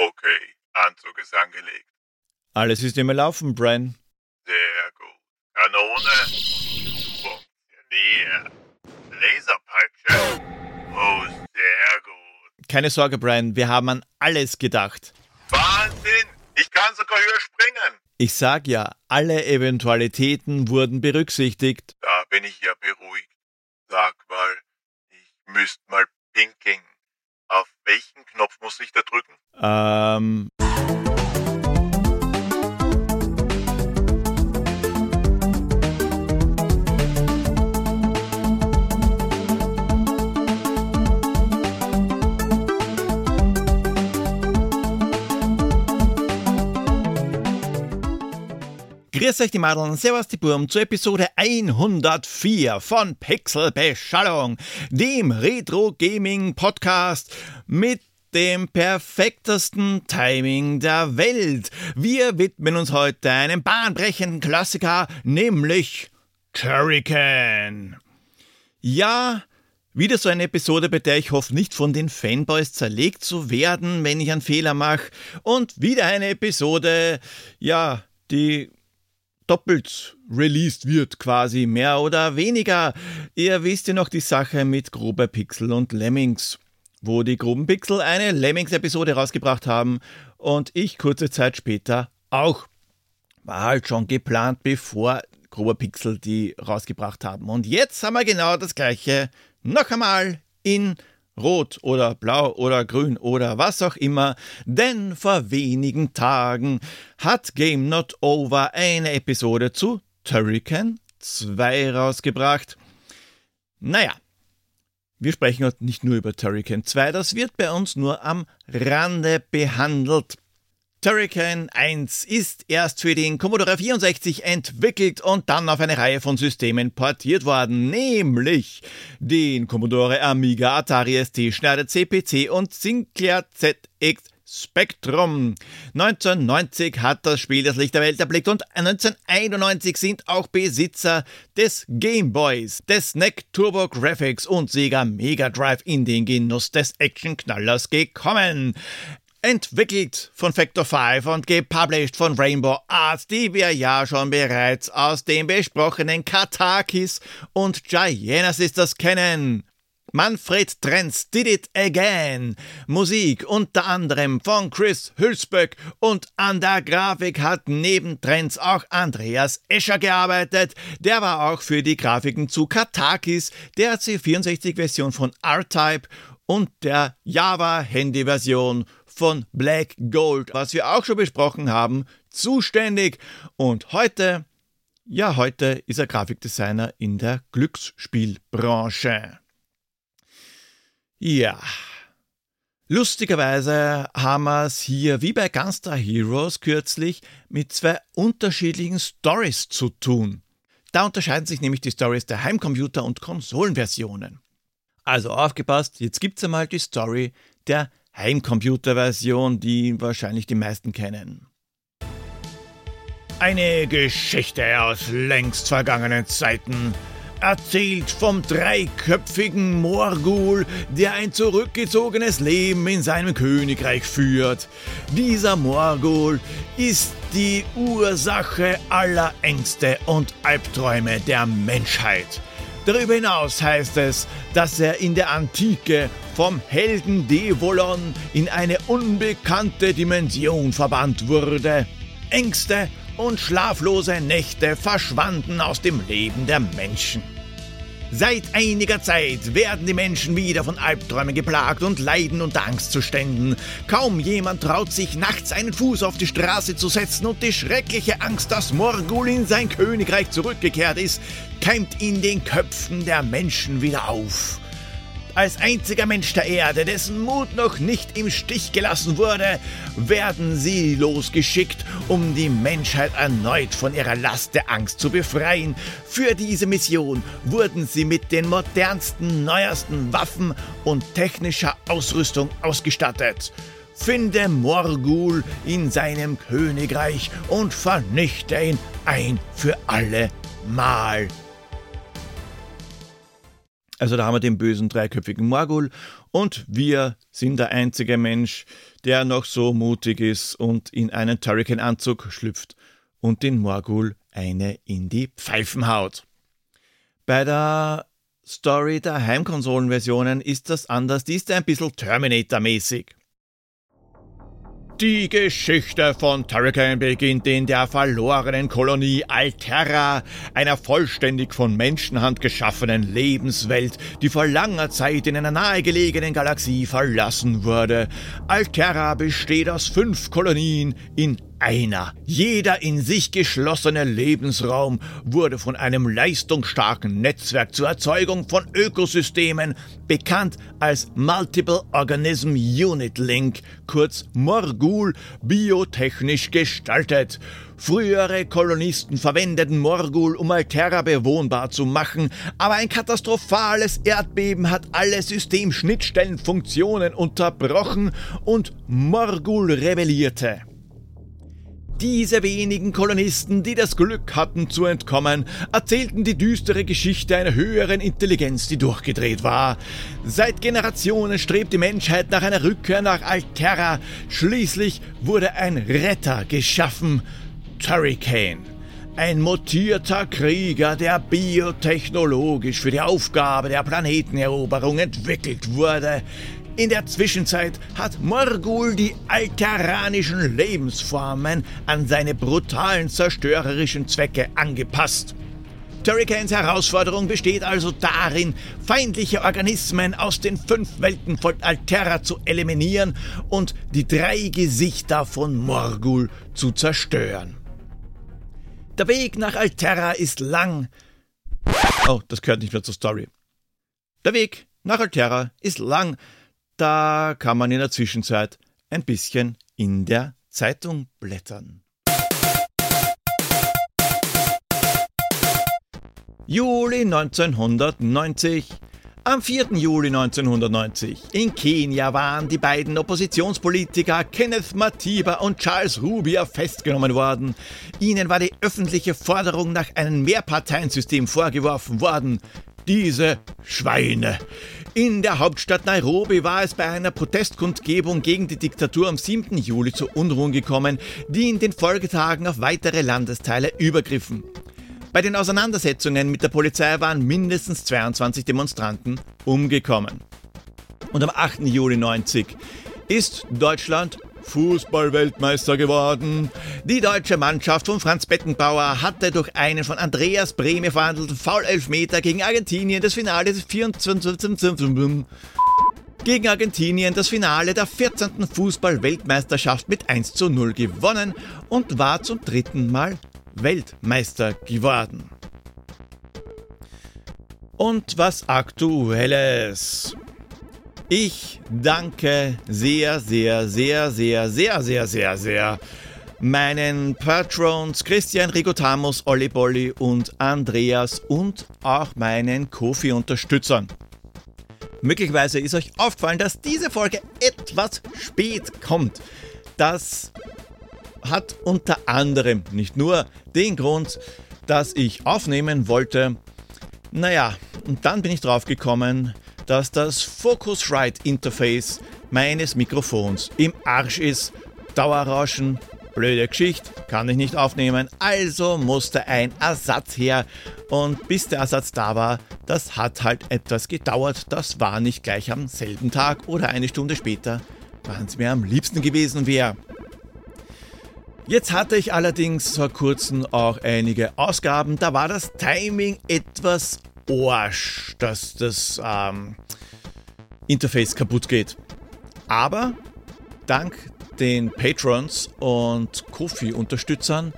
Okay, Anzug ist angelegt. Alles ist immer laufen, Bran. Sehr gut. Kanone. Funktioniert. Laserpeitsche. Oh, sehr gut. Keine Sorge, Brian, wir haben an alles gedacht. Wahnsinn! Ich kann sogar höher springen. Ich sag ja, alle Eventualitäten wurden berücksichtigt. Da bin ich ja beruhigt. Sag mal, ich müsste mal pinkeln. Auf welchen Knopf muss ich da drücken? Ähm. Grüß euch die Madeln, Servus die Burm zur Episode 104 von Pixelbeschallung, dem Retro-Gaming-Podcast mit dem perfektesten Timing der Welt. Wir widmen uns heute einem bahnbrechenden Klassiker, nämlich Turrican. Ja, wieder so eine Episode, bei der ich hoffe, nicht von den Fanboys zerlegt zu werden, wenn ich einen Fehler mache. Und wieder eine Episode, ja, die doppelt released wird, quasi mehr oder weniger. Ihr wisst ja noch die Sache mit Grober Pixel und Lemmings, wo die Groben Pixel eine Lemmings-Episode rausgebracht haben und ich kurze Zeit später auch. War halt schon geplant, bevor Grober Pixel die rausgebracht haben. Und jetzt haben wir genau das gleiche noch einmal in rot oder blau oder grün oder was auch immer, denn vor wenigen Tagen hat Game Not Over eine Episode zu Turrican 2 rausgebracht. Naja, wir sprechen heute nicht nur über Turrican 2, das wird bei uns nur am Rande behandelt. Turrican 1 ist erst für den Commodore 64 entwickelt und dann auf eine Reihe von Systemen portiert worden, nämlich den Commodore Amiga, Atari ST, Schneider CPC und Sinclair ZX Spectrum. 1990 hat das Spiel das Licht der Welt erblickt und 1991 sind auch Besitzer des Game Boys, des NEC Turbo Graphics und Sega Mega Drive in den Genuss des Actionknallers gekommen. Entwickelt von Factor 5 und gepublished von Rainbow Arts, die wir ja schon bereits aus den besprochenen Katakis und Giana Sisters kennen. Manfred Trenz did it again. Musik unter anderem von Chris Hülsböck und an der Grafik hat neben Trenz auch Andreas Escher gearbeitet. Der war auch für die Grafiken zu Katakis, der C64-Version von R-Type und der Java-Handy-Version von Black Gold, was wir auch schon besprochen haben, zuständig. Und heute, ja, heute ist er Grafikdesigner in der Glücksspielbranche. Ja. Lustigerweise haben wir es hier wie bei Gunstar Heroes kürzlich mit zwei unterschiedlichen Stories zu tun. Da unterscheiden sich nämlich die Stories der Heimcomputer- und Konsolenversionen. Also aufgepasst, jetzt gibt's einmal die Story der Heimcomputer-Version, die wahrscheinlich die meisten kennen. Eine Geschichte aus längst vergangenen Zeiten. Erzählt vom dreiköpfigen Morgul, der ein zurückgezogenes Leben in seinem Königreich führt. Dieser Morgul ist die Ursache aller Ängste und Albträume der Menschheit. Darüber hinaus heißt es, dass er in der Antike vom Helden Devolon in eine unbekannte Dimension verbannt wurde. Ängste und schlaflose Nächte verschwanden aus dem Leben der Menschen. Seit einiger Zeit werden die Menschen wieder von Albträumen geplagt und leiden unter Angstzuständen. Kaum jemand traut sich nachts einen Fuß auf die Straße zu setzen und die schreckliche Angst, dass Morgul in sein Königreich zurückgekehrt ist, keimt in den Köpfen der Menschen wieder auf. Als einziger Mensch der Erde, dessen Mut noch nicht im Stich gelassen wurde, werden sie losgeschickt, um die Menschheit erneut von ihrer Last der Angst zu befreien. Für diese Mission wurden sie mit den modernsten, neuesten Waffen und technischer Ausrüstung ausgestattet. Finde Morgul in seinem Königreich und vernichte ihn ein für alle Mal. Also da haben wir den bösen dreiköpfigen Morgul und wir sind der einzige Mensch, der noch so mutig ist und in einen Turrican-Anzug schlüpft und den Morgul eine in die Pfeifen haut. Bei der Story der Heimkonsolenversionen ist das anders, die ist ein bisschen Terminator-mäßig. Die Geschichte von Turrican beginnt in der verlorenen Kolonie Alterra, einer vollständig von Menschenhand geschaffenen Lebenswelt, die vor langer Zeit in einer nahegelegenen Galaxie verlassen wurde. Alterra besteht aus fünf Kolonien in einer, jeder in sich geschlossene Lebensraum wurde von einem leistungsstarken Netzwerk zur Erzeugung von Ökosystemen, bekannt als Multiple Organism Unit Link, kurz Morgul, biotechnisch gestaltet. Frühere Kolonisten verwendeten Morgul, um Alterra bewohnbar zu machen, aber ein katastrophales Erdbeben hat alle Systemschnittstellenfunktionen unterbrochen und Morgul rebellierte. Diese wenigen Kolonisten, die das Glück hatten zu entkommen, erzählten die düstere Geschichte einer höheren Intelligenz, die durchgedreht war. Seit Generationen strebt die Menschheit nach einer Rückkehr nach Alterra. Schließlich wurde ein Retter geschaffen. Turricane. Ein mutierter Krieger, der biotechnologisch für die Aufgabe der Planeteneroberung entwickelt wurde. In der Zwischenzeit hat Morgul die alterranischen Lebensformen an seine brutalen zerstörerischen Zwecke angepasst. Turricans Herausforderung besteht also darin, feindliche Organismen aus den fünf Welten von Alterra zu eliminieren und die drei Gesichter von Morgul zu zerstören. Der Weg nach Alterra ist lang. Oh, das gehört nicht mehr zur Story. Der Weg nach Alterra ist lang, da kann man in der Zwischenzeit ein bisschen in der Zeitung blättern. Juli 1990. Am 4. Juli 1990 in Kenia waren die beiden Oppositionspolitiker Kenneth Matiba und Charles Rubia festgenommen worden. Ihnen war die öffentliche Forderung nach einem Mehrparteiensystem vorgeworfen worden. Diese Schweine. In der Hauptstadt Nairobi war es bei einer Protestkundgebung gegen die Diktatur am 7. Juli zu Unruhen gekommen, die in den Folgetagen auf weitere Landesteile übergriffen. Bei den Auseinandersetzungen mit der Polizei waren mindestens 22 Demonstranten umgekommen. Und am 8. Juli 90 ist Deutschland Fußballweltmeister geworden. Die deutsche Mannschaft von Franz Bettenbauer hatte durch einen von Andreas Brehme verhandelten Foul-Elfmeter gegen Argentinien das Finale des 24. gegen Argentinien das Finale der 14. Fußball-Weltmeisterschaft mit 1 zu 0 gewonnen und war zum dritten Mal Weltmeister geworden. Und was aktuelles. Ich danke sehr, sehr, sehr, sehr, sehr, sehr, sehr, sehr meinen Patrons Christian Rigotamus, Olli Bolli und Andreas und auch meinen Kofi-Unterstützern. Möglicherweise ist euch aufgefallen, dass diese Folge etwas spät kommt. Das hat unter anderem nicht nur den Grund, dass ich aufnehmen wollte. Naja, und dann bin ich drauf gekommen, dass das Focusrite Interface meines Mikrofons im Arsch ist. Dauerrauschen, blöde Geschichte, kann ich nicht aufnehmen, also musste ein Ersatz her. Und bis der Ersatz da war, das hat halt etwas gedauert. Das war nicht gleich am selben Tag oder eine Stunde später, wann es mir am liebsten gewesen wäre. Jetzt hatte ich allerdings vor kurzem auch einige Ausgaben, da war das Timing etwas Arsch, dass das ähm, Interface kaputt geht. Aber dank den Patrons und Kofi-Unterstützern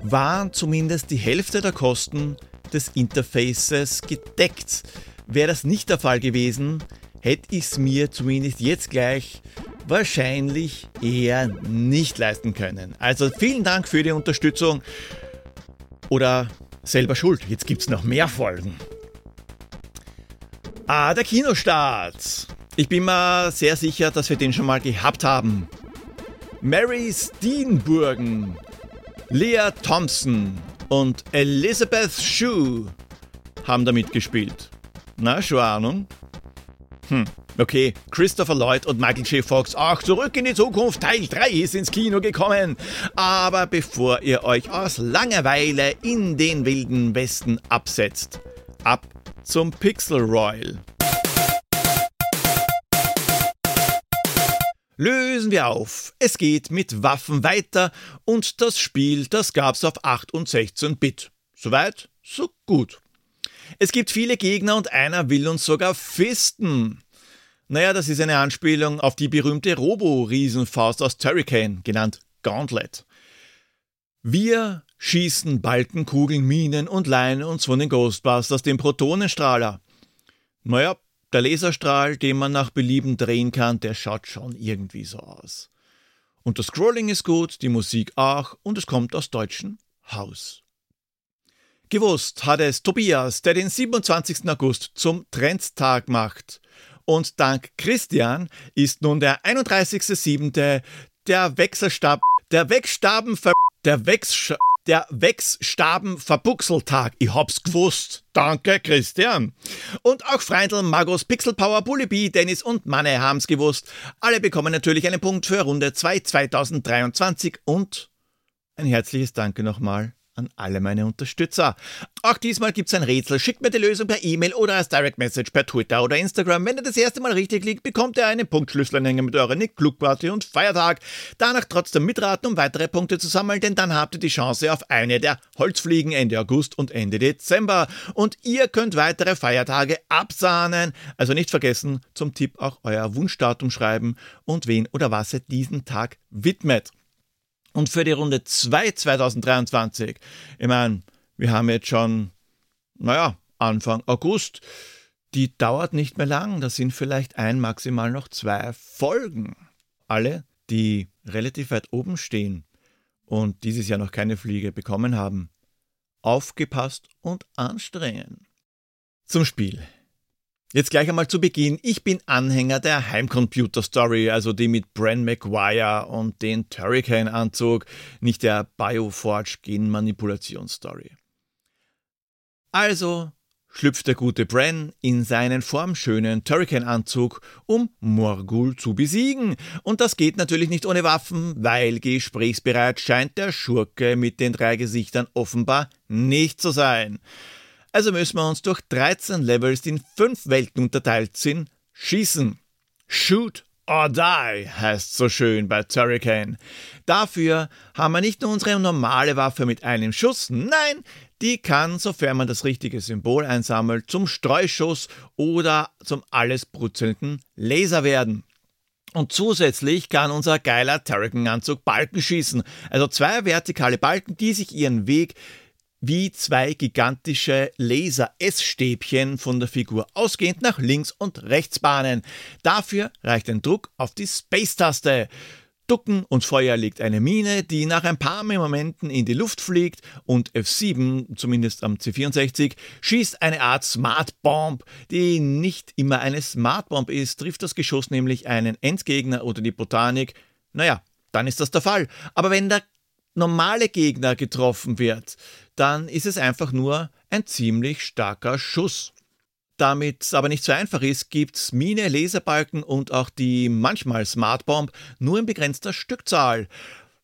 waren zumindest die Hälfte der Kosten des Interfaces gedeckt. Wäre das nicht der Fall gewesen, hätte ich es mir zumindest jetzt gleich wahrscheinlich eher nicht leisten können. Also vielen Dank für die Unterstützung. Oder selber schuld, jetzt gibt es noch mehr Folgen. Ah, der Kinostart. Ich bin mir sehr sicher, dass wir den schon mal gehabt haben. Mary Steenburgen, Leah Thompson und Elizabeth Shue haben da mitgespielt. Na, schon Ahnung? Hm, okay. Christopher Lloyd und Michael J. Fox, auch zurück in die Zukunft, Teil 3 ist ins Kino gekommen. Aber bevor ihr euch aus Langeweile in den wilden Westen absetzt, ab zum Pixel Royal. Lösen wir auf. Es geht mit Waffen weiter und das Spiel, das gab's auf 8 und 16 Bit. Soweit, so gut. Es gibt viele Gegner und einer will uns sogar fisten. Naja, das ist eine Anspielung auf die berühmte Robo-Riesenfaust aus Turricane, genannt Gauntlet. Wir schießen Balken, Kugeln, Minen und leihen uns von den Ghostbusters den Protonenstrahler. Naja, der Laserstrahl, den man nach Belieben drehen kann, der schaut schon irgendwie so aus. Und das Scrolling ist gut, die Musik auch und es kommt aus deutschem Haus. Gewusst hat es Tobias, der den 27. August zum Trendstag macht. Und dank Christian ist nun der 31.7. der Wechselstab, der Wegstaben, der Wechs, der Wechsstaben-Verbuchseltag. Ich hab's gewusst. Danke, Christian. Und auch Freundl, Magos, Pixelpower, Bullibi, Dennis und Manne haben's gewusst. Alle bekommen natürlich einen Punkt für Runde 2 2023 und ein herzliches Danke nochmal an alle meine Unterstützer. Auch diesmal gibt's ein Rätsel. Schickt mir die Lösung per E-Mail oder als Direct Message per Twitter oder Instagram. Wenn ihr das erste Mal richtig liegt, bekommt ihr einen Punktschlüsselanhänger mit eurer Nick Klugparty und Feiertag. Danach trotzdem mitraten, um weitere Punkte zu sammeln, denn dann habt ihr die Chance auf eine der Holzfliegen Ende August und Ende Dezember. Und ihr könnt weitere Feiertage absahnen. Also nicht vergessen, zum Tipp auch euer Wunschdatum schreiben und wen oder was ihr diesen Tag widmet. Und für die Runde 2 2023, ich meine, wir haben jetzt schon, naja, Anfang August. Die dauert nicht mehr lang, das sind vielleicht ein, maximal noch zwei Folgen. Alle, die relativ weit oben stehen und dieses Jahr noch keine Fliege bekommen haben, aufgepasst und anstrengen. Zum Spiel. Jetzt gleich einmal zu Beginn. Ich bin Anhänger der Heimcomputer Story, also die mit Bran McGuire und den Turricane-Anzug, nicht der Bioforge Genmanipulation-Story. Also schlüpft der gute Bran in seinen formschönen Turricane-Anzug, um Morgul zu besiegen. Und das geht natürlich nicht ohne Waffen, weil gesprächsbereit scheint der Schurke mit den drei Gesichtern offenbar nicht zu sein. Also müssen wir uns durch 13 Levels, die in 5 Welten unterteilt sind, schießen. Shoot or die heißt so schön bei Turricane. Dafür haben wir nicht nur unsere normale Waffe mit einem Schuss, nein, die kann, sofern man das richtige Symbol einsammelt, zum Streuschuss oder zum alles brutzelnden Laser werden. Und zusätzlich kann unser geiler Turrican-Anzug Balken schießen, also zwei vertikale Balken, die sich ihren Weg wie zwei gigantische Laser-S-Stäbchen von der Figur ausgehend nach links und rechts bahnen. Dafür reicht ein Druck auf die Space-Taste. Ducken und Feuer legt eine Mine, die nach ein paar Momenten in die Luft fliegt und F7, zumindest am C64, schießt eine Art Smart Bomb, die nicht immer eine Smart Bomb ist, trifft das Geschoss nämlich einen Endgegner oder die Botanik, naja, dann ist das der Fall. Aber wenn der normale Gegner getroffen wird, dann ist es einfach nur ein ziemlich starker Schuss. Damit es aber nicht so einfach ist, gibt's Mine, Laserbalken und auch die manchmal Smart Bomb nur in begrenzter Stückzahl.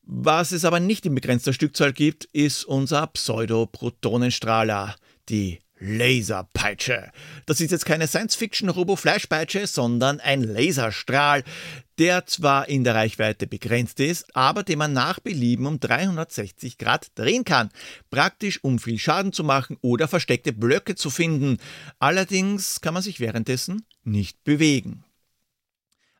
Was es aber nicht in begrenzter Stückzahl gibt, ist unser Pseudo-Protonenstrahler, die Laserpeitsche. Das ist jetzt keine Science-Fiction-Robo-Fleischpeitsche, sondern ein Laserstrahl, der zwar in der Reichweite begrenzt ist, aber den man nach Belieben um 360 Grad drehen kann. Praktisch, um viel Schaden zu machen oder versteckte Blöcke zu finden. Allerdings kann man sich währenddessen nicht bewegen.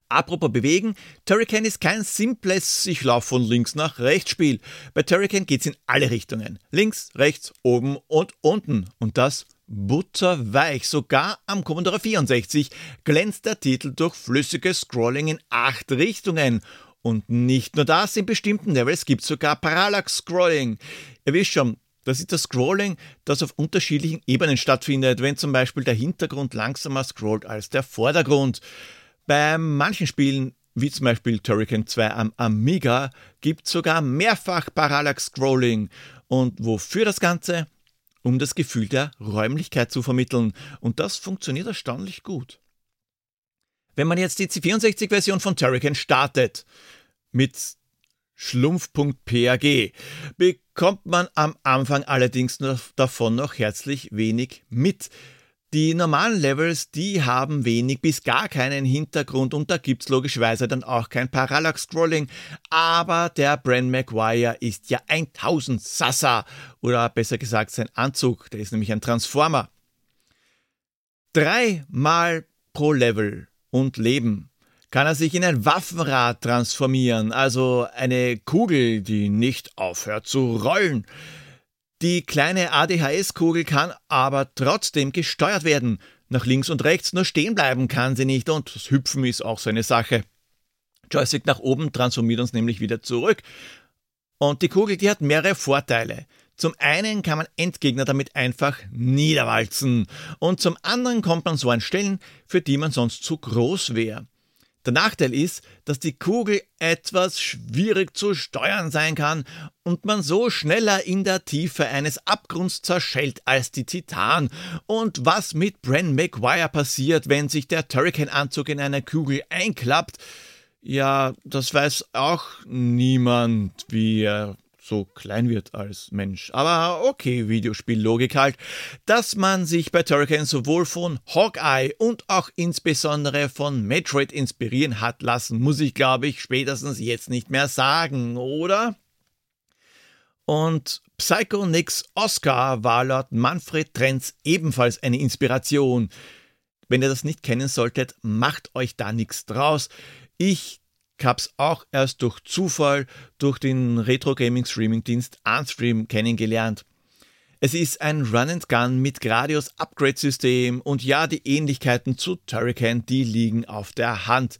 Apropos bewegen, Turrican ist kein simples Ich laufe von links nach rechts Spiel. Bei Turrican geht's in alle Richtungen. Links, rechts, oben und unten. Und das butterweich. Sogar am Commodore 64 glänzt der Titel durch flüssiges Scrolling in acht Richtungen. Und nicht nur das, in bestimmten Levels gibt es sogar Parallax-Scrolling. Ihr wisst schon, das ist das Scrolling, das auf unterschiedlichen Ebenen stattfindet, wenn zum Beispiel der Hintergrund langsamer scrollt als der Vordergrund. Bei manchen Spielen, wie zum Beispiel Turrican 2 am Amiga, gibt es sogar mehrfach Parallax Scrolling. Und wofür das Ganze? Um das Gefühl der Räumlichkeit zu vermitteln. Und das funktioniert erstaunlich gut. Wenn man jetzt die C64-Version von Turrican startet, mit schlumpf.pag, bekommt man am Anfang allerdings davon noch herzlich wenig mit. Die normalen Levels, die haben wenig bis gar keinen Hintergrund und da gibt's logischerweise dann auch kein Parallax-Scrolling. Aber der Bran Maguire ist ja 1000 Sassa oder besser gesagt sein Anzug, der ist nämlich ein Transformer. Dreimal pro Level und Leben kann er sich in ein Waffenrad transformieren, also eine Kugel, die nicht aufhört zu rollen. Die kleine ADHS-Kugel kann aber trotzdem gesteuert werden. Nach links und rechts nur stehen bleiben kann sie nicht und das Hüpfen ist auch so eine Sache. Joystick nach oben transformiert uns nämlich wieder zurück. Und die Kugel, die hat mehrere Vorteile. Zum einen kann man Endgegner damit einfach niederwalzen und zum anderen kommt man so an Stellen, für die man sonst zu groß wäre. Der Nachteil ist, dass die Kugel etwas schwierig zu steuern sein kann und man so schneller in der Tiefe eines Abgrunds zerschellt als die Titan. Und was mit Bran Maguire passiert, wenn sich der Turrican-Anzug in einer Kugel einklappt, ja, das weiß auch niemand, wie er so klein wird als Mensch. Aber okay, Videospiellogik halt, dass man sich bei Turrican sowohl von Hawkeye und auch insbesondere von Metroid inspirieren hat lassen, muss ich glaube ich spätestens jetzt nicht mehr sagen, oder? Und Psycho Nix Oscar war laut Manfred Trenz ebenfalls eine Inspiration. Wenn ihr das nicht kennen solltet, macht euch da nichts draus. Ich hab's auch erst durch Zufall durch den Retro Gaming Streaming Dienst Unstream kennengelernt. Es ist ein Run and Gun mit Gradius Upgrade System und ja, die Ähnlichkeiten zu Turrican, die liegen auf der Hand.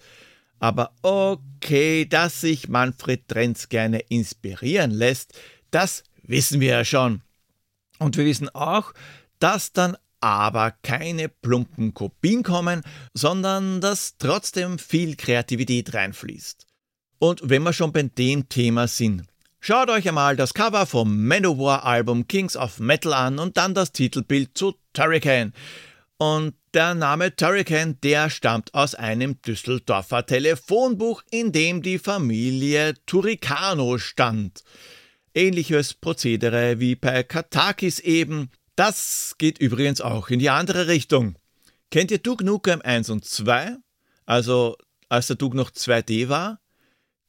Aber okay, dass sich Manfred Trenz gerne inspirieren lässt, das wissen wir ja schon. Und wir wissen auch, dass dann aber keine plumpen Kopien kommen, sondern dass trotzdem viel Kreativität reinfließt. Und wenn wir schon bei dem Thema sind, schaut euch einmal das Cover vom Manowar-Album Kings of Metal an und dann das Titelbild zu Turrican. Und der Name Turrican, der stammt aus einem Düsseldorfer Telefonbuch, in dem die Familie Turricano stand. Ähnliches Prozedere wie bei Katakis eben, das geht übrigens auch in die andere Richtung. Kennt ihr Duke Nukem 1 und 2? Also als der Duke noch 2D war?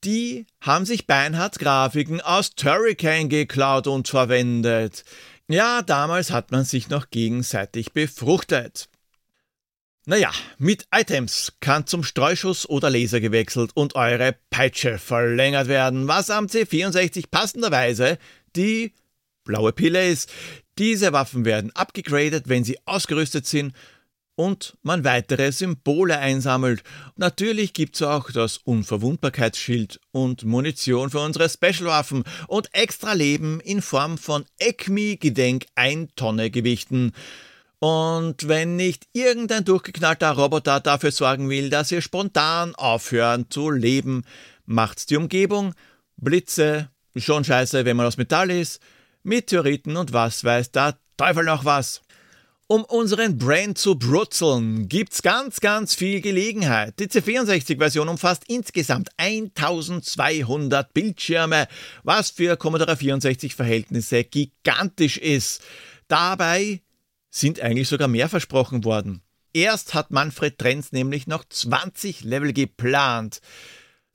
Die haben sich beinhart Grafiken aus Turricane geklaut und verwendet. Ja, damals hat man sich noch gegenseitig befruchtet. Naja, mit Items kann zum Streuschuss oder Laser gewechselt und eure Peitsche verlängert werden, was am C64 passenderweise die blaue Pille ist. Diese Waffen werden abgegradet, wenn sie ausgerüstet sind und man weitere Symbole einsammelt. Natürlich gibt's auch das Unverwundbarkeitsschild und Munition für unsere Specialwaffen und extra Leben in Form von ECMI-Gedenk 1 Tonne Gewichten. Und wenn nicht irgendein durchgeknallter Roboter dafür sorgen will, dass wir spontan aufhören zu leben, macht's die Umgebung, Blitze, schon scheiße, wenn man aus Metall ist, Meteoriten und was weiß der Teufel noch was. Um unseren Brand zu brutzeln, gibt's ganz, ganz viel Gelegenheit. Die C64-Version umfasst insgesamt 1200 Bildschirme, was für Commodore 64-Verhältnisse gigantisch ist. Dabei sind eigentlich sogar mehr versprochen worden. Erst hat Manfred Trenz nämlich noch 20 Level geplant.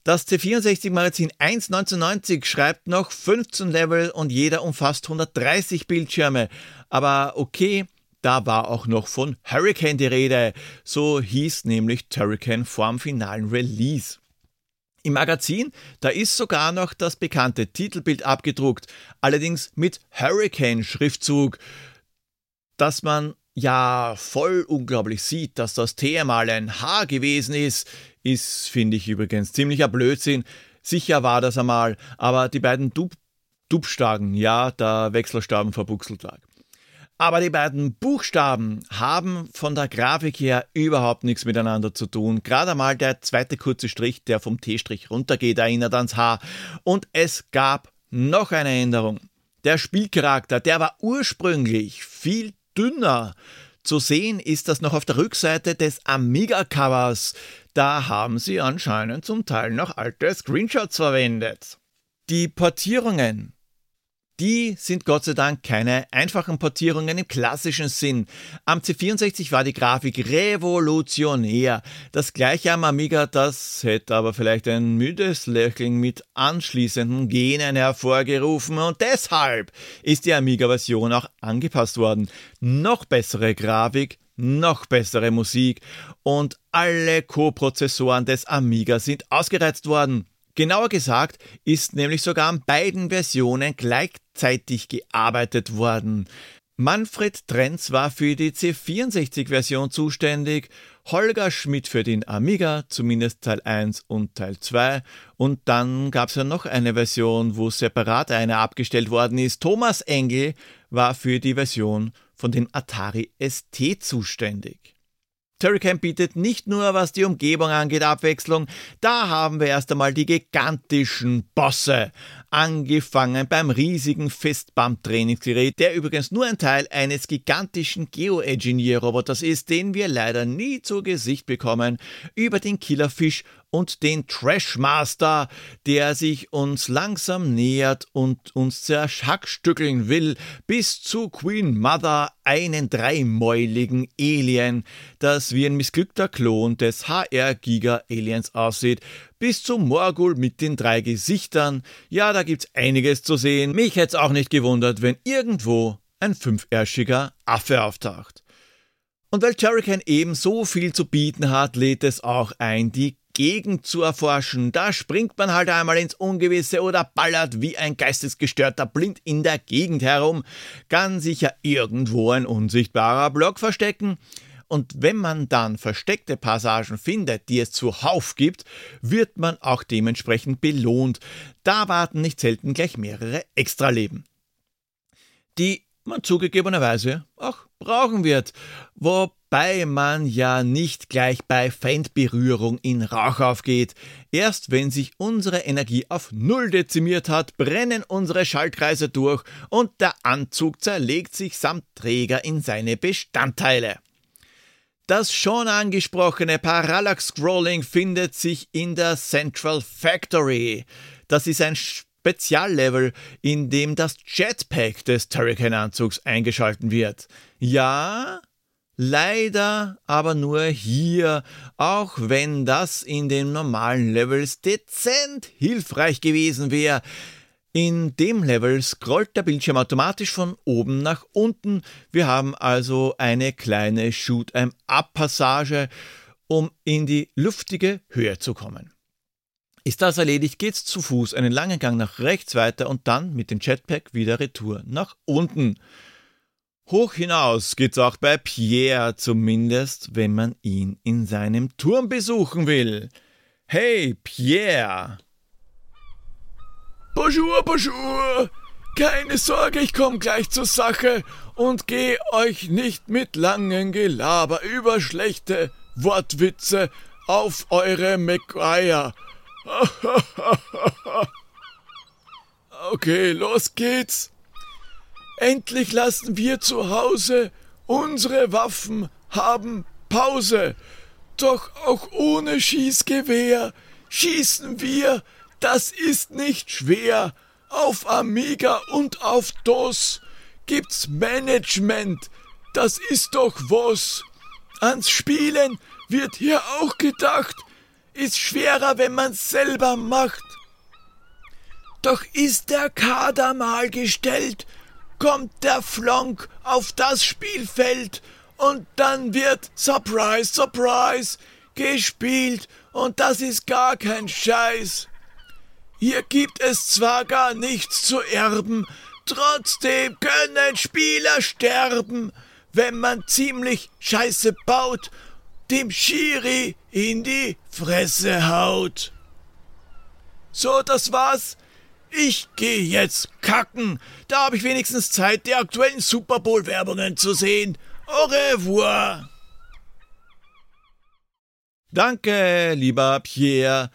Das C64-Magazin 1 1990 schreibt noch 15 Level und jeder umfasst 130 Bildschirme. Aber okay, da war auch noch von Hurricane die Rede. So hieß nämlich Hurricane vorm finalen Release. Im Magazin, da ist sogar noch das bekannte Titelbild abgedruckt, allerdings mit Hurricane-Schriftzug, dass man ja voll unglaublich sieht, dass das T mal ein H gewesen ist, ist, finde ich übrigens, ziemlicher Blödsinn. Sicher war das einmal, aber die beiden Dub Dubstagen, ja, der Wechselstaben verbuchselt war. Aber die beiden Buchstaben haben von der Grafik her überhaupt nichts miteinander zu tun. Gerade einmal der zweite kurze Strich, der vom T-Strich runtergeht, erinnert ans H. Und es gab noch eine Änderung. Der Spielcharakter, der war ursprünglich viel dünner. Zu sehen ist das noch auf der Rückseite des Amiga-Covers. Da haben sie anscheinend zum Teil noch alte Screenshots verwendet. Die Portierungen die sind Gott sei Dank keine einfachen Portierungen im klassischen Sinn. Am C64 war die Grafik revolutionär. Das gleiche am Amiga, das hätte aber vielleicht ein müdes Lächeln mit anschließenden Genen hervorgerufen und deshalb ist die Amiga-Version auch angepasst worden. Noch bessere Grafik, noch bessere Musik und alle Co-Prozessoren des Amiga sind ausgereizt worden. Genauer gesagt ist nämlich sogar an beiden Versionen gleichzeitig gearbeitet worden. Manfred Trenz war für die C64-Version zuständig, Holger Schmidt für den Amiga, zumindest Teil 1 und Teil 2. Und dann gab es ja noch eine Version, wo separat eine abgestellt worden ist. Thomas Engel war für die Version von dem Atari ST zuständig. Turrican bietet nicht nur, was die Umgebung angeht, Abwechslung, da haben wir erst einmal die gigantischen Bosse. Angefangen beim riesigen Festbump-Trainingsgerät, der übrigens nur ein Teil eines gigantischen Geo-Engineer-Roboters ist, den wir leider nie zu Gesicht bekommen, über den Killerfisch und den Trashmaster, der sich uns langsam nähert und uns zerschackstückeln will, bis zu Queen Mother, einen dreimäuligen Alien, das wie ein missglückter Klon des HR-Giga-Aliens aussieht, bis zum Morgul mit den drei Gesichtern. Ja, da gibt's einiges zu sehen. Mich hätt's auch nicht gewundert, wenn irgendwo ein fünfärschiger Affe auftaucht. Und weil Turrican eben so viel zu bieten hat, lädt es auch ein, die Gegend zu erforschen. Da springt man halt einmal ins Ungewisse oder ballert wie ein geistesgestörter blind in der Gegend herum. Kann sich ja irgendwo ein unsichtbarer Block verstecken. Und wenn man dann versteckte Passagen findet, die es zuhauf gibt, wird man auch dementsprechend belohnt. Da warten nicht selten gleich mehrere Extraleben. Die man zugegebenerweise auch brauchen wird. Wobei man ja nicht gleich bei Feindberührung in Rauch aufgeht. Erst wenn sich unsere Energie auf Null dezimiert hat, brennen unsere Schaltkreise durch und der Anzug zerlegt sich samt Träger in seine Bestandteile. Das schon angesprochene Parallax-Scrolling findet sich in der Central Factory. Das ist ein Speziallevel, in dem das Jetpack des Turrican-Anzugs eingeschalten wird. Ja, leider aber nur hier, auch wenn das in den normalen Levels dezent hilfreich gewesen wäre. In dem Level scrollt der Bildschirm automatisch von oben nach unten. Wir haben also eine kleine Shoot-em-up-Passage, um in die luftige Höhe zu kommen. Ist das erledigt, geht's zu Fuß einen langen Gang nach rechts weiter und dann mit dem Jetpack wieder Retour nach unten. Hoch hinaus geht's auch bei Pierre, zumindest wenn man ihn in seinem Turm besuchen will. Hey, Pierre! Bonjour, bonjour! Keine Sorge, ich komme gleich zur Sache und geh euch nicht mit langem Gelaber über schlechte Wortwitze auf eure McGuire. okay, los geht's. Endlich lassen wir zu Hause unsere Waffen haben Pause. Doch auch ohne Schießgewehr schießen wir das ist nicht schwer. Auf Amiga und auf DOS gibt's Management. Das ist doch was. Ans Spielen wird hier auch gedacht. Ist schwerer, wenn man's selber macht. Doch ist der Kader mal gestellt, kommt der Flonk auf das Spielfeld und dann wird Surprise, Surprise gespielt und das ist gar kein Scheiß. Hier gibt es zwar gar nichts zu erben, trotzdem können Spieler sterben, wenn man ziemlich Scheiße baut, dem Schiri in die Fresse haut. So, das war's. Ich gehe jetzt kacken. Da habe ich wenigstens Zeit, die aktuellen Super Bowl-Werbungen zu sehen. Au revoir. Danke, lieber Pierre.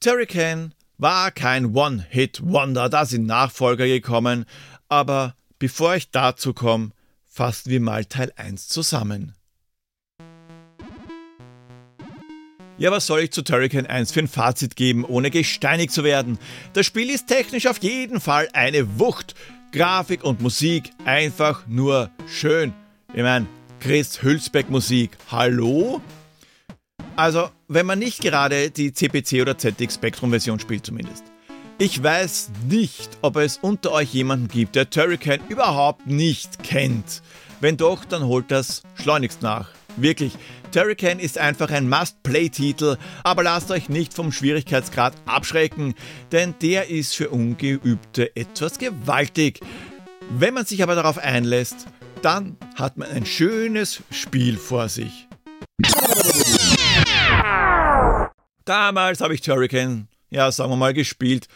Terry Turrican war kein One-Hit-Wonder, da sind Nachfolger gekommen, Aber bevor ich dazu komme, fassen wir mal Teil 1 zusammen. Ja, was soll ich zu Turrican 1 für ein Fazit geben, ohne gesteinigt zu werden? Das Spiel ist technisch auf jeden Fall eine Wucht. Grafik und Musik einfach nur schön. Ich meine, Chris Hülsbeck Musik, hallo? Also, wenn man nicht gerade die CPC oder ZX Spectrum Version spielt zumindest. Ich weiß nicht, ob es unter euch jemanden gibt, der Turrican überhaupt nicht kennt. Wenn doch, dann holt das schleunigst nach. Wirklich, Turrican ist einfach ein Must-Play-Titel, aber lasst euch nicht vom Schwierigkeitsgrad abschrecken, denn der ist für Ungeübte etwas gewaltig. Wenn man sich aber darauf einlässt, dann hat man ein schönes Spiel vor sich. Damals habe ich Turrican, ja, sagen wir mal, gespielt.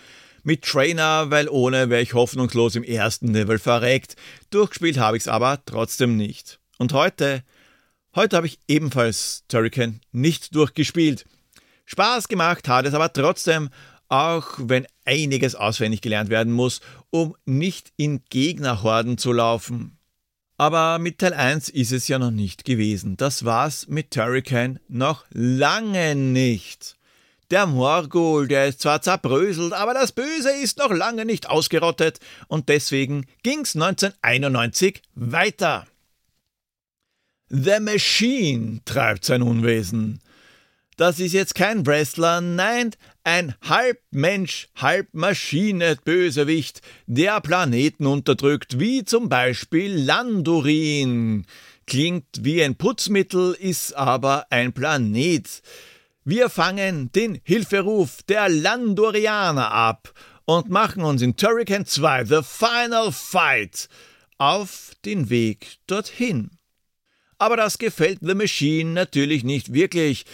Mit Trainer, weil ohne wäre ich hoffnungslos im ersten Level verreckt. Durchgespielt habe ich es aber trotzdem nicht. Und heute Heute habe ich ebenfalls Turrican nicht durchgespielt. Spaß gemacht hat es aber trotzdem, auch wenn einiges auswendig gelernt werden muss, um nicht in Gegnerhorden zu laufen. Aber mit Teil 1 ist es ja noch nicht gewesen. Das war's mit Turrican noch lange nicht. Der Morgul, der ist zwar zerbröselt, aber das Böse ist noch lange nicht ausgerottet und deswegen ging's 1991 weiter. The Machine treibt sein Unwesen. Das ist jetzt kein Wrestler, nein, ein halb Mensch, halb Maschine Bösewicht, der Planeten unterdrückt, wie zum Beispiel Landurin. Klingt wie ein Putzmittel, ist aber ein Planet. Wir fangen den Hilferuf der Landorianer ab und machen uns in Turrican 2 The Final Fight auf den Weg dorthin. Aber das gefällt The Machine natürlich nicht wirklich.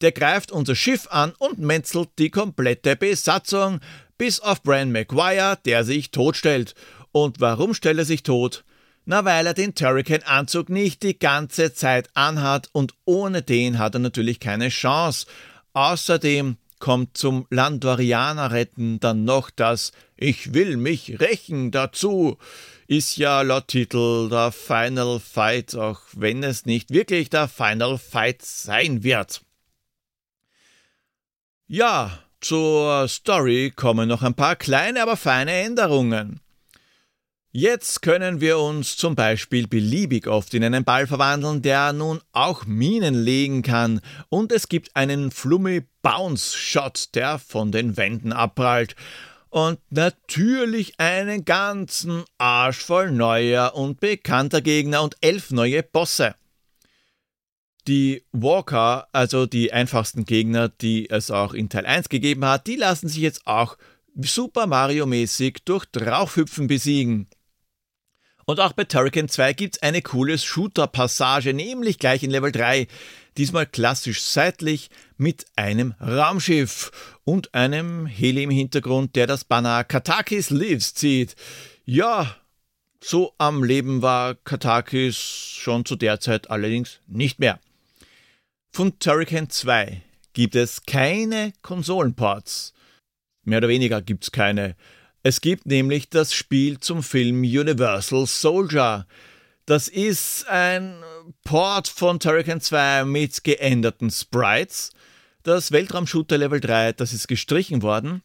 Der greift unser Schiff an und metzelt die komplette Besatzung, bis auf Bran McGuire, der sich totstellt. Und warum stellt er sich tot? Na, weil er den Turrican-Anzug nicht die ganze Zeit anhat und ohne den hat er natürlich keine Chance. Außerdem kommt zum Landorianer retten dann noch das Ich will mich rächen dazu ist ja laut Titel der Final Fight, auch wenn es nicht wirklich der Final Fight sein wird. Ja, zur Story kommen noch ein paar kleine, aber feine Änderungen. Jetzt können wir uns zum Beispiel beliebig oft in einen Ball verwandeln, der nun auch Minen legen kann, und es gibt einen Flummi Bounce Shot, der von den Wänden abprallt und natürlich einen ganzen Arsch voll neuer und bekannter Gegner und elf neue Bosse. Die Walker, also die einfachsten Gegner, die es auch in Teil 1 gegeben hat, die lassen sich jetzt auch Super Mario-mäßig durch Draufhüpfen besiegen. Und auch bei Turrican 2 gibt es eine coole Shooter-Passage, nämlich gleich in Level 3 diesmal klassisch seitlich mit einem Raumschiff und einem Heli im Hintergrund, der das Banner Katakis Lives zieht. Ja, so am Leben war Katakis schon zu der Zeit allerdings nicht mehr. Von Turrican 2 gibt es keine Konsolenports. Mehr oder weniger gibt es keine. Es gibt nämlich das Spiel zum Film Universal Soldier, das ist ein Port von Turrican 2 mit geänderten Sprites. Das Weltraumshooter Level 3, das ist gestrichen worden.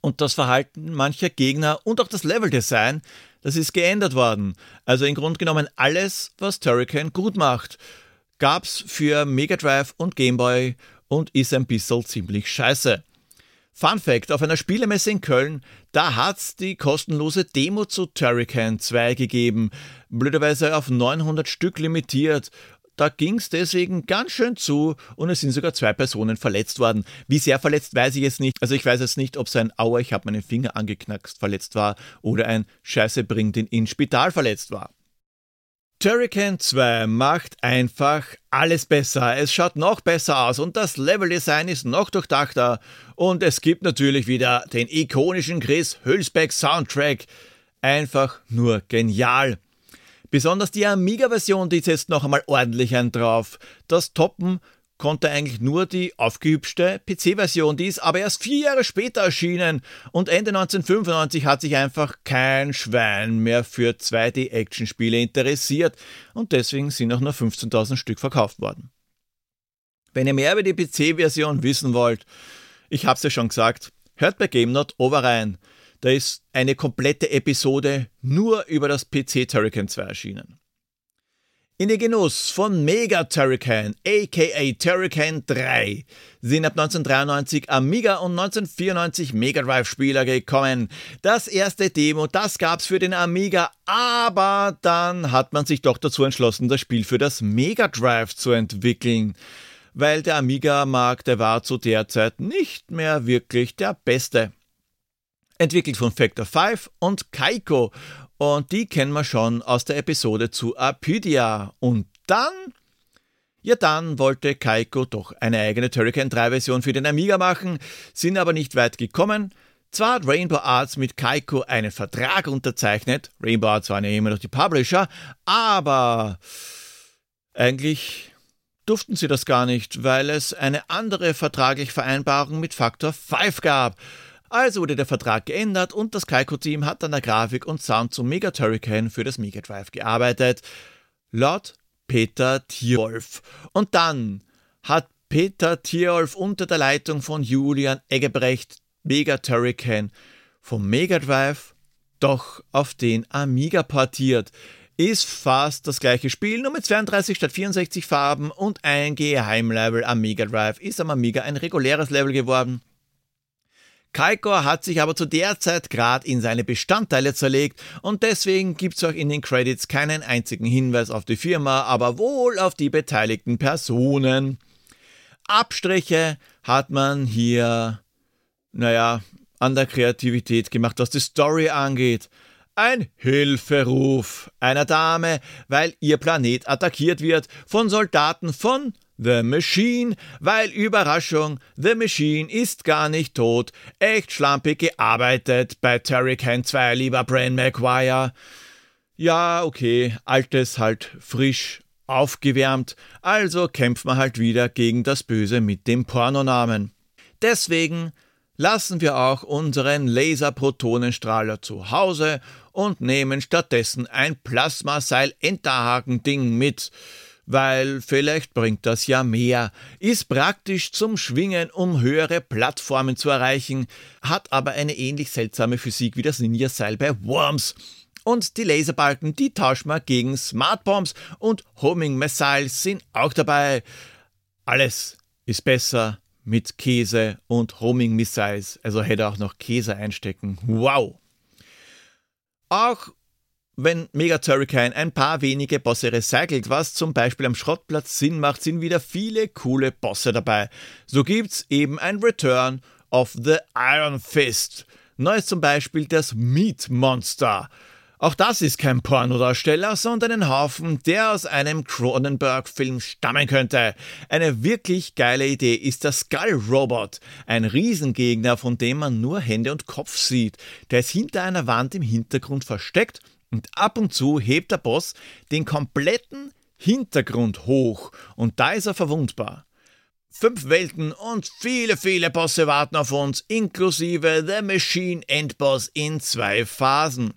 Und das Verhalten mancher Gegner und auch das Leveldesign, das ist geändert worden. Also im Grunde genommen alles, was Turrican gut macht, gab's für Mega Drive und Game Boy und ist ein bisschen ziemlich scheiße. Fun Fact: Auf einer Spielemesse in Köln, da hat's die kostenlose Demo zu Turrican 2 gegeben. Blöderweise auf 900 Stück limitiert. Da ging's deswegen ganz schön zu und es sind sogar zwei Personen verletzt worden. Wie sehr verletzt, weiß ich jetzt nicht. Also ich weiß jetzt nicht, ob es ein Aua, ich habe meinen Finger angeknackst verletzt war oder ein Scheiße bringt ihn ins Spital verletzt war. Turrican 2 macht einfach alles besser. Es schaut noch besser aus und das Leveldesign ist noch durchdachter. Und es gibt natürlich wieder den ikonischen Chris Hülsbeck Soundtrack. Einfach nur genial. Besonders die Amiga-Version, die setzt noch einmal ordentlich einen drauf. Das Toppen konnte eigentlich nur die aufgehübschte PC-Version. Die ist aber erst vier Jahre später erschienen und Ende 1995 hat sich einfach kein Schwein mehr für 2D-Action-Spiele interessiert und deswegen sind auch nur 15.000 Stück verkauft worden. Wenn ihr mehr über die PC-Version wissen wollt, ich hab's ja schon gesagt, hört bei Game Not Over rein. Da ist eine komplette Episode nur über das PC Turrican 2 erschienen. In den Genuss von Mega Turrican, aka Turrican 3, sind ab 1993 Amiga und 1994 Mega Drive Spieler gekommen. Das erste Demo, das gab's für den Amiga, aber dann hat man sich doch dazu entschlossen, das Spiel für das Mega Drive zu entwickeln. Weil der Amiga-Markt, der war zu der Zeit nicht mehr wirklich der beste entwickelt von Factor 5 und Kaiko. Und die kennen wir schon aus der Episode zu Apydia. Und dann, ja dann wollte Kaiko doch eine eigene Turrican 3 Version für den Amiga machen, sind aber nicht weit gekommen. Zwar hat Rainbow Arts mit Kaiko einen Vertrag unterzeichnet, Rainbow Arts waren ja immer noch die Publisher, aber eigentlich durften sie das gar nicht, weil es eine andere vertragliche Vereinbarung mit Factor 5 gab. Also wurde der Vertrag geändert und das Kaiko-Team hat an der Grafik und Sound zum Mega Turrican für das Mega Drive gearbeitet. Laut Peter Tierolf. Und dann hat Peter Tierolf unter der Leitung von Julian Eggebrecht Mega Turrican vom Mega Drive doch auf den Amiga portiert. Ist fast das gleiche Spiel, nur mit 32 statt 64 Farben und ein Geheimlevel am Mega Drive ist am Amiga ein reguläres Level geworden. Kaiko hat sich aber zu der Zeit gerade in seine Bestandteile zerlegt und deswegen gibt's auch in den Credits keinen einzigen Hinweis auf die Firma, aber wohl auf die beteiligten Personen. Abstriche hat man hier, naja, an der Kreativität gemacht, was die Story angeht. Ein Hilferuf einer Dame, weil ihr Planet attackiert wird von Soldaten von The Machine, weil Überraschung, The Machine ist gar nicht tot. Echt schlampig gearbeitet bei Turrican 2, lieber Bran McGuire. Ja, okay, altes halt frisch aufgewärmt, also kämpfen wir halt wieder gegen das Böse mit dem Pornonamen. Deswegen lassen wir auch unseren Laserprotonenstrahler zu Hause und nehmen stattdessen ein Plasmaseil-Enterhaken-Ding mit weil vielleicht bringt das ja mehr, ist praktisch zum Schwingen, um höhere Plattformen zu erreichen, hat aber eine ähnlich seltsame Physik wie das Ninja-Seil bei Worms. Und die Laserbalken, die tauschen wir gegen Smartbombs und Homing Missiles sind auch dabei. Alles ist besser mit Käse und Homing Missiles, also hätte auch noch Käse einstecken. Wow! Auch wenn Mega Turrican ein paar wenige Bosse recycelt, was zum Beispiel am Schrottplatz Sinn macht, sind wieder viele coole Bosse dabei. So gibt's eben ein Return of the Iron Fist. Neu ist zum Beispiel das Meat Monster. Auch das ist kein Pornodarsteller, sondern ein Haufen, der aus einem Cronenberg-Film stammen könnte. Eine wirklich geile Idee ist der Skull Robot, ein Riesengegner, von dem man nur Hände und Kopf sieht. Der ist hinter einer Wand im Hintergrund versteckt und ab und zu hebt der Boss den kompletten Hintergrund hoch und da ist er verwundbar. Fünf Welten und viele, viele Bosse warten auf uns, inklusive The Machine Endboss in zwei Phasen.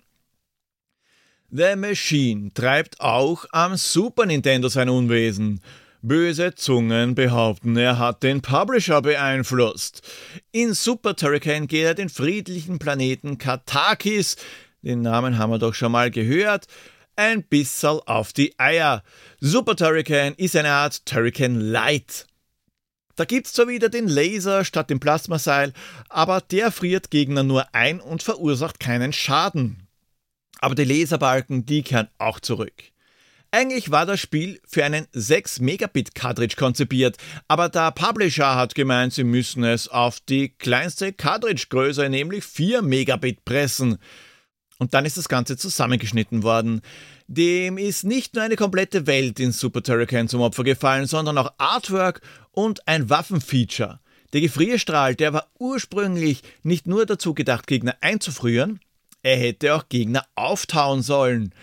The Machine treibt auch am Super Nintendo sein Unwesen. Böse Zungen behaupten, er hat den Publisher beeinflusst. In Super Turrican geht er den friedlichen Planeten Katakis, den Namen haben wir doch schon mal gehört, ein bisschen auf die Eier. Super Turrican ist eine Art Turrican Light. Da gibt's zwar wieder den Laser statt dem Plasmaseil, aber der friert Gegner nur ein und verursacht keinen Schaden. Aber die Laserbalken, die kehren auch zurück. Eigentlich war das Spiel für einen 6 Megabit Cartridge konzipiert, aber der Publisher hat gemeint, sie müssen es auf die kleinste Cartridge-Größe, nämlich 4 Megabit pressen. Und dann ist das Ganze zusammengeschnitten worden. Dem ist nicht nur eine komplette Welt in Super Turrican zum Opfer gefallen, sondern auch Artwork und ein Waffenfeature. Der Gefrierstrahl, der war ursprünglich nicht nur dazu gedacht, Gegner einzufrieren, er hätte auch Gegner auftauen sollen.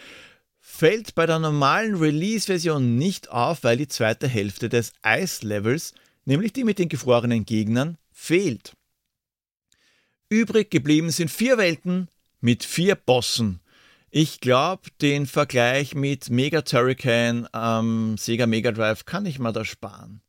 fällt bei der normalen Release-Version nicht auf, weil die zweite Hälfte des Ice-Levels, nämlich die mit den gefrorenen Gegnern, fehlt. Übrig geblieben sind vier Welten mit vier Bossen. Ich glaube, den Vergleich mit Mega Turrican am Sega Mega Drive kann ich mal da sparen.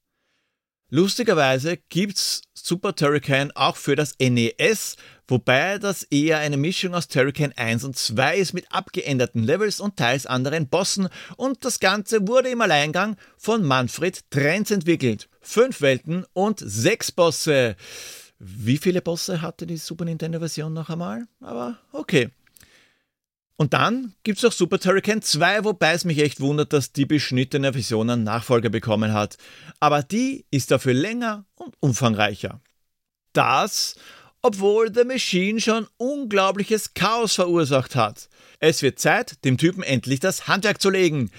Lustigerweise gibt's Super Turrican auch für das NES, wobei das eher eine Mischung aus Turrican 1 und 2 ist mit abgeänderten Levels und teils anderen Bossen und das Ganze wurde im Alleingang von Manfred Trenz entwickelt. Fünf Welten und sechs Bosse. Wie viele Bosse hatte die Super Nintendo-Version noch einmal? Aber okay. Und dann gibt es auch Super Turrican 2, wobei es mich echt wundert, dass die beschnittene Version einen Nachfolger bekommen hat. Aber die ist dafür länger und umfangreicher. Das, obwohl The Machine schon unglaubliches Chaos verursacht hat. Es wird Zeit, dem Typen endlich das Handwerk zu legen.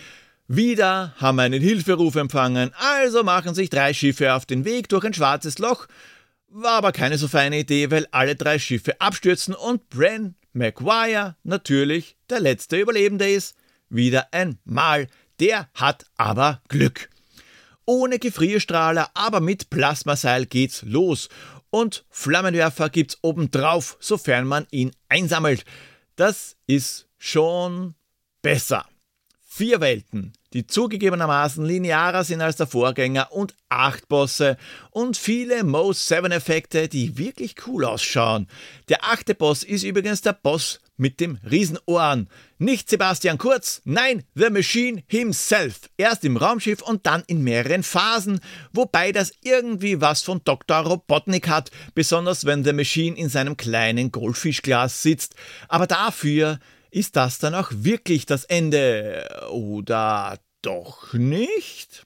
Wieder haben wir einen Hilferuf empfangen, also machen sich drei Schiffe auf den Weg durch ein schwarzes Loch. War aber keine so feine Idee, weil alle drei Schiffe abstürzen und Bren Maguire natürlich der letzte Überlebende ist. Wieder einmal. Der hat aber Glück. Ohne Gefrierstrahler, aber mit Plasmaseil geht's los. Und Flammenwerfer gibt's obendrauf, sofern man ihn einsammelt. Das ist schon besser. Vier Welten, die zugegebenermaßen linearer sind als der Vorgänger und acht Bosse und viele Mo 7 Effekte, die wirklich cool ausschauen. Der achte Boss ist übrigens der Boss mit dem Riesenohren. Nicht Sebastian Kurz, nein, The Machine himself. Erst im Raumschiff und dann in mehreren Phasen, wobei das irgendwie was von Dr. Robotnik hat, besonders wenn The Machine in seinem kleinen Goldfischglas sitzt. Aber dafür ist das dann auch wirklich das Ende? Oder doch nicht?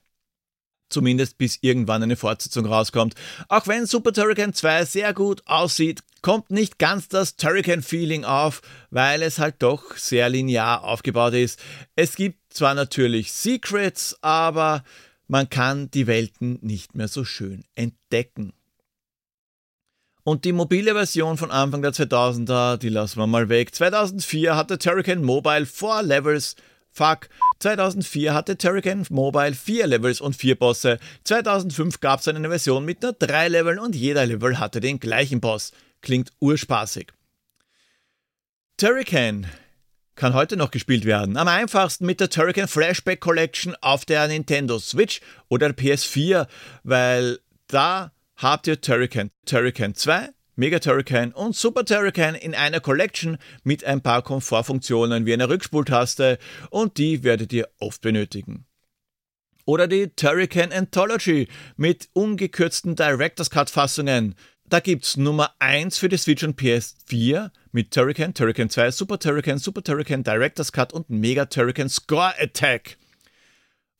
Zumindest bis irgendwann eine Fortsetzung rauskommt. Auch wenn Super Turrican 2 sehr gut aussieht, kommt nicht ganz das Turrican-Feeling auf, weil es halt doch sehr linear aufgebaut ist. Es gibt zwar natürlich Secrets, aber man kann die Welten nicht mehr so schön entdecken. Und die mobile Version von Anfang der 2000er, die lassen wir mal weg. 2004 hatte Turrican Mobile 4 Levels. Fuck. 2004 hatte Turrican Mobile 4 Levels und 4 Bosse. 2005 gab es eine Version mit nur 3 Leveln und jeder Level hatte den gleichen Boss. Klingt urspaßig. Turrican kann heute noch gespielt werden. Am einfachsten mit der Turrican Flashback Collection auf der Nintendo Switch oder der PS4, weil da habt ihr Turrican, Turrican 2, Mega Turrican und Super Turrican in einer Collection mit ein paar Komfortfunktionen wie einer Rückspultaste und die werdet ihr oft benötigen. Oder die Turrican Anthology mit ungekürzten Director's Cut Fassungen. Da gibt's Nummer 1 für die Switch und PS4 mit Turrican, Turrican 2, Super Turrican, Super Turrican Director's Cut und Mega Turrican Score Attack.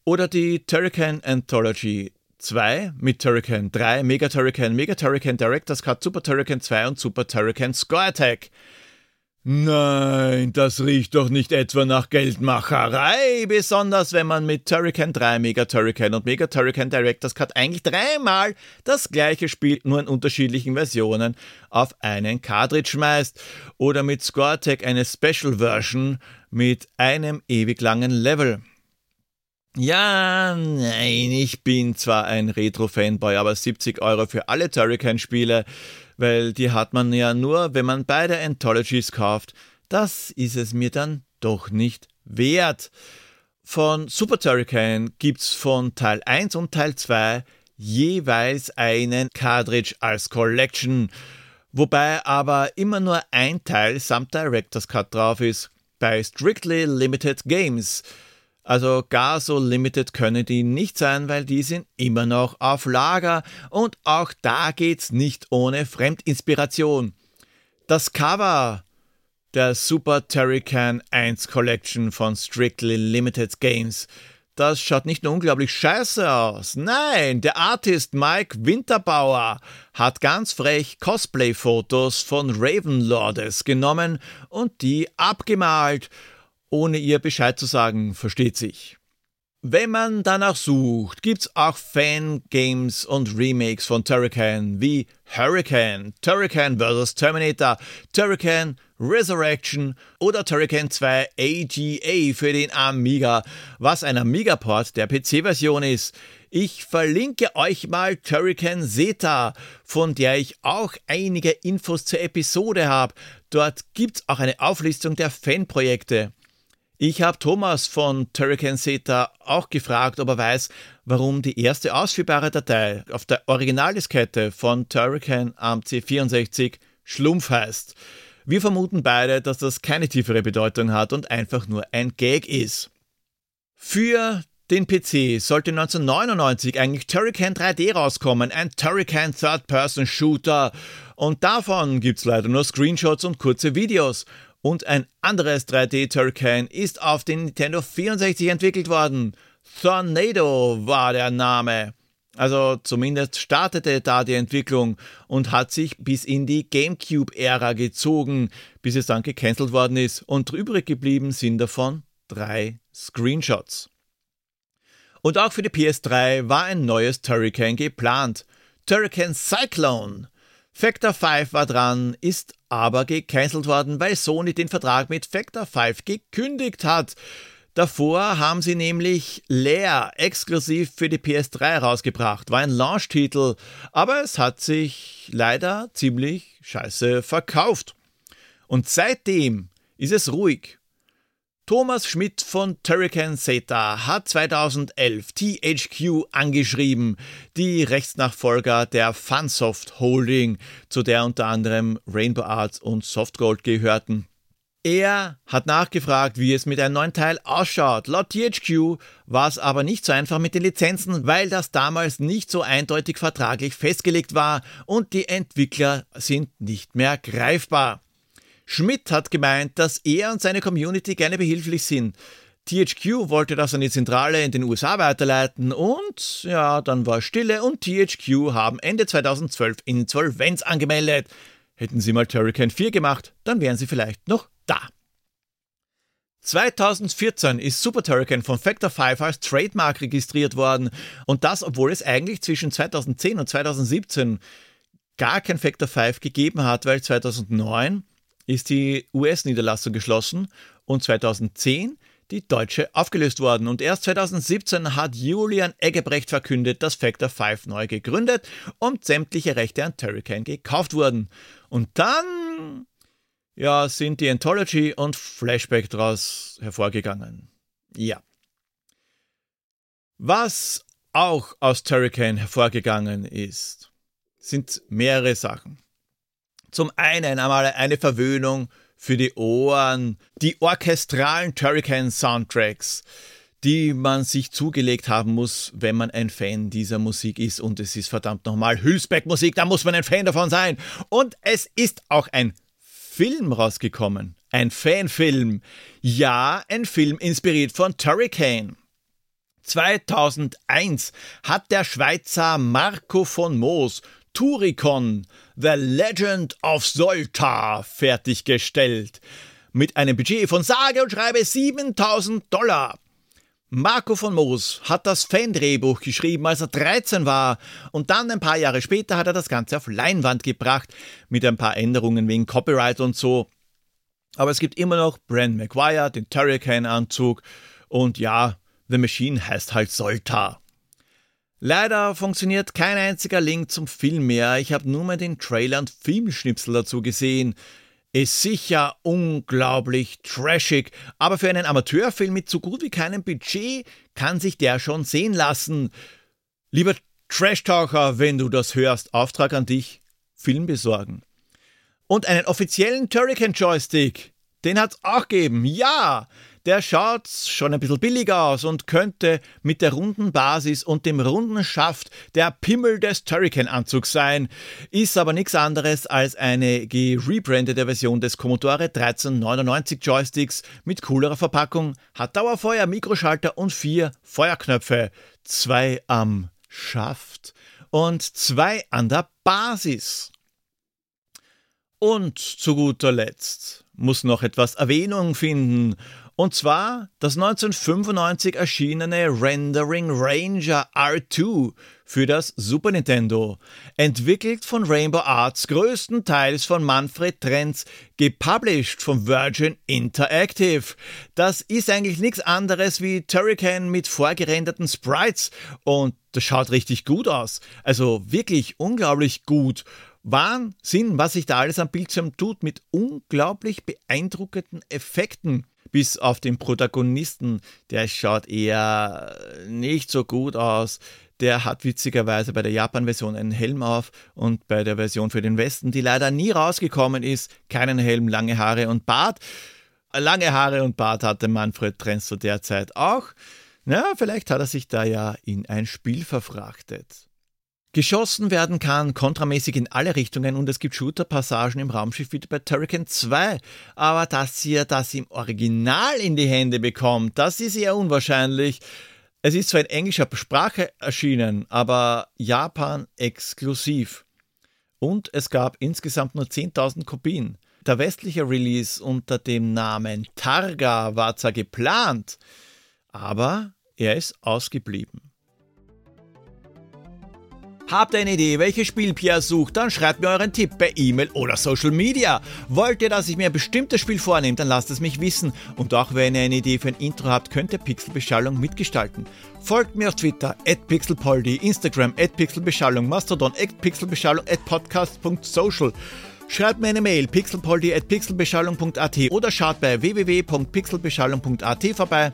Oder die Turrican Anthology 2 mit Turrican 3, Mega Turrican, Mega Turrican Director's Cut, Super Turrican 2 und Super Turrican Score Attack. Nein, das riecht doch nicht etwa nach Geldmacherei, besonders wenn man mit Turrican 3, Mega Turrican und Mega Turrican Director's Cut eigentlich dreimal das gleiche Spiel, nur in unterschiedlichen Versionen, auf einen Cartridge schmeißt. Oder mit Score Attack eine Special Version mit einem ewig langen Level. Ja, nein, ich bin zwar ein Retro-Fanboy, aber 70 Euro für alle Turrican-Spiele, weil die hat man ja nur, wenn man beide Anthologies kauft, das ist es mir dann doch nicht wert. Von Super Turrican gibt's von Teil 1 und Teil 2 jeweils einen Cartridge als Collection, wobei aber immer nur ein Teil samt Director's Cut drauf ist, bei Strictly Limited Games – also gar so limited können die nicht sein, weil die sind immer noch auf Lager und auch da geht's nicht ohne Fremdinspiration. Das Cover der Super Turrican 1 Collection von Strictly Limited Games. Das schaut nicht nur unglaublich scheiße aus. Nein, der Artist Mike Winterbauer hat ganz frech Cosplay-Fotos von Ravenlordes genommen und die abgemalt ohne ihr Bescheid zu sagen, versteht sich. Wenn man danach sucht, gibt's auch Fangames und Remakes von Turrican wie Hurricane, Turrican vs. Terminator, Turrican Resurrection oder Turrican 2 AGA für den Amiga, was ein Amiga-Port der PC-Version ist. Ich verlinke euch mal Turrican Zeta, von der ich auch einige Infos zur Episode habe. Dort gibt's auch eine Auflistung der Fanprojekte. Ich habe Thomas von Turrican Zeta auch gefragt, ob er weiß, warum die erste ausführbare Datei auf der Originaldiskette von Turrican am C64 Schlumpf heißt. Wir vermuten beide, dass das keine tiefere Bedeutung hat und einfach nur ein Gag ist. Für den PC sollte 1999 eigentlich Turrican 3D rauskommen, ein Turrican Third-Person-Shooter. Und davon gibt's leider nur Screenshots und kurze Videos. Und ein anderes 3D Turrican ist auf den Nintendo 64 entwickelt worden. Tornado war der Name. Also zumindest startete da die Entwicklung und hat sich bis in die GameCube-Ära gezogen, bis es dann gecancelt worden ist. Und übrig geblieben sind davon drei Screenshots. Und auch für die PS3 war ein neues Turrican geplant. Turrican Cyclone. Factor 5 war dran, ist aber gecancelt worden, weil Sony den Vertrag mit Factor 5 gekündigt hat. Davor haben sie nämlich Leer exklusiv für die PS3 rausgebracht. War ein Launch-Titel, aber es hat sich leider ziemlich scheiße verkauft. Und seitdem ist es ruhig Thomas Schmidt von Turrican Zeta hat 2011 THQ angeschrieben, die Rechtsnachfolger der Funsoft Holding, zu der unter anderem Rainbow Arts und Softgold gehörten. Er hat nachgefragt, wie es mit einem neuen Teil ausschaut. Laut THQ war es aber nicht so einfach mit den Lizenzen, weil das damals nicht so eindeutig vertraglich festgelegt war und die Entwickler sind nicht mehr greifbar. Schmidt hat gemeint, dass er und seine Community gerne behilflich sind. THQ wollte das an die Zentrale in den USA weiterleiten und ja, dann war Stille und THQ haben Ende 2012 Insolvenz angemeldet. Hätten sie mal Turrican 4 gemacht, dann wären sie vielleicht noch da. 2014 ist Super Turrican von Factor 5 als Trademark registriert worden und das, obwohl es eigentlich zwischen 2010 und 2017 gar kein Factor 5 gegeben hat, weil 2009 ist die US-Niederlassung geschlossen und 2010 die deutsche aufgelöst worden. Und erst 2017 hat Julian Eggebrecht verkündet, dass Factor 5 neu gegründet und sämtliche Rechte an Turrican gekauft wurden. Und dann, ja, sind die Anthology und Flashback daraus hervorgegangen. Ja. Was auch aus Turrican hervorgegangen ist, sind mehrere Sachen. Zum einen einmal eine Verwöhnung für die Ohren, die orchestralen Turrican-Soundtracks, die man sich zugelegt haben muss, wenn man ein Fan dieser Musik ist. Und es ist verdammt nochmal Hülsbeck-Musik, da muss man ein Fan davon sein. Und es ist auch ein Film rausgekommen. Ein Fanfilm. Ja, ein Film inspiriert von Turricane. 2001 hat der Schweizer Marco von Moos Turicon, The Legend of Solta, fertiggestellt. Mit einem Budget von sage und schreibe 7000 Dollar. Marco von Moos hat das Fan-Drehbuch geschrieben, als er 13 war, und dann ein paar Jahre später hat er das Ganze auf Leinwand gebracht, mit ein paar Änderungen wegen Copyright und so. Aber es gibt immer noch Brand McGuire, den Turrican-Anzug, und ja, The Machine heißt halt Solta. Leider funktioniert kein einziger Link zum Film mehr. Ich habe nur mal den Trailer und Filmschnipsel dazu gesehen. Ist sicher unglaublich trashig, aber für einen Amateurfilm mit so gut wie keinem Budget kann sich der schon sehen lassen. Lieber Trashtaucher, wenn du das hörst, Auftrag an dich, Film besorgen. Und einen offiziellen Turrican Joystick, den hat's auch gegeben. Ja, der schaut schon ein bisschen billiger aus und könnte mit der runden Basis und dem runden Schaft der Pimmel des Turrican-Anzugs sein, ist aber nichts anderes als eine gerebrandete Version des Commodore 1399 Joysticks. Mit coolerer Verpackung, hat Dauerfeuer, Mikroschalter und vier Feuerknöpfe, zwei am Schaft und zwei an der Basis. Und zu guter Letzt muss noch etwas Erwähnung finden, und zwar das 1995 erschienene Rendering Ranger R2 für das Super Nintendo, entwickelt von Rainbow Arts, größtenteils von Manfred Trenz, gepublished von Virgin Interactive. Das ist eigentlich nichts anderes wie Turrican mit vorgerenderten Sprites und das schaut richtig gut aus. Also wirklich unglaublich gut. Wahnsinn, was sich da alles am Bildschirm tut, mit unglaublich beeindruckenden Effekten. Bis auf den Protagonisten, der schaut eher nicht so gut aus. Der hat witzigerweise bei der Japan-Version einen Helm auf und bei der Version für den Westen, die leider nie rausgekommen ist, keinen Helm, lange Haare und Bart. Lange Haare und Bart hatte Manfred Trenz zu der Zeit auch. Na, vielleicht hat er sich da ja in ein Spiel verfrachtet. Geschossen werden kann kontramäßig in alle Richtungen und es gibt Shooter-Passagen im Raumschiff wie bei Turrican 2. Aber dass ihr das im Original in die Hände bekommt, das ist eher unwahrscheinlich. Es ist zwar in englischer Sprache erschienen, aber Japan exklusiv. Und es gab insgesamt nur 10.000 Kopien. Der westliche Release unter dem Namen Targa war zwar geplant, aber er ist ausgeblieben. Habt ihr eine Idee, welches Spiel Pierre sucht? Dann schreibt mir euren Tipp per E-Mail oder Social Media. Wollt ihr, dass ich mir ein bestimmtes Spiel vornehme, dann lasst es mich wissen. Und auch wenn ihr eine Idee für ein Intro habt, könnt ihr Pixelbeschallung mitgestalten. Folgt mir auf Twitter, at pixelpoldi, Instagram, at pixelbeschallung, Mastodon, at pixelbeschallung, at podcast.social. Schreibt mir eine Mail pixelpoldi at pixelbeschallung.at oder schaut bei www.pixelbeschallung.at vorbei.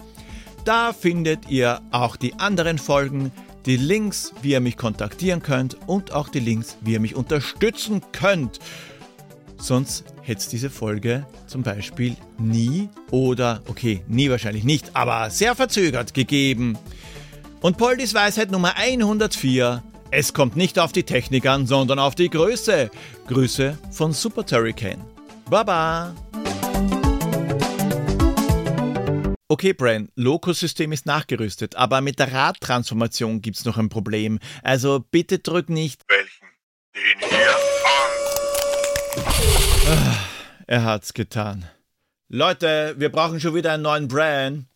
Da findet ihr auch die anderen Folgen die Links, wie ihr mich kontaktieren könnt und auch die Links, wie ihr mich unterstützen könnt. Sonst hätte es diese Folge zum Beispiel nie oder, okay, nie wahrscheinlich nicht, aber sehr verzögert gegeben. Und Poldis Weisheit Nummer 104. Es kommt nicht auf die Technik an, sondern auf die Größe. Grüße von Super Turricane. Baba! Okay, Bran, Loco-System ist nachgerüstet, aber mit der Radtransformation gibt's noch ein Problem. Also bitte drück nicht. Welchen? Den hier? Ah, er hat's getan. Leute, wir brauchen schon wieder einen neuen Bran.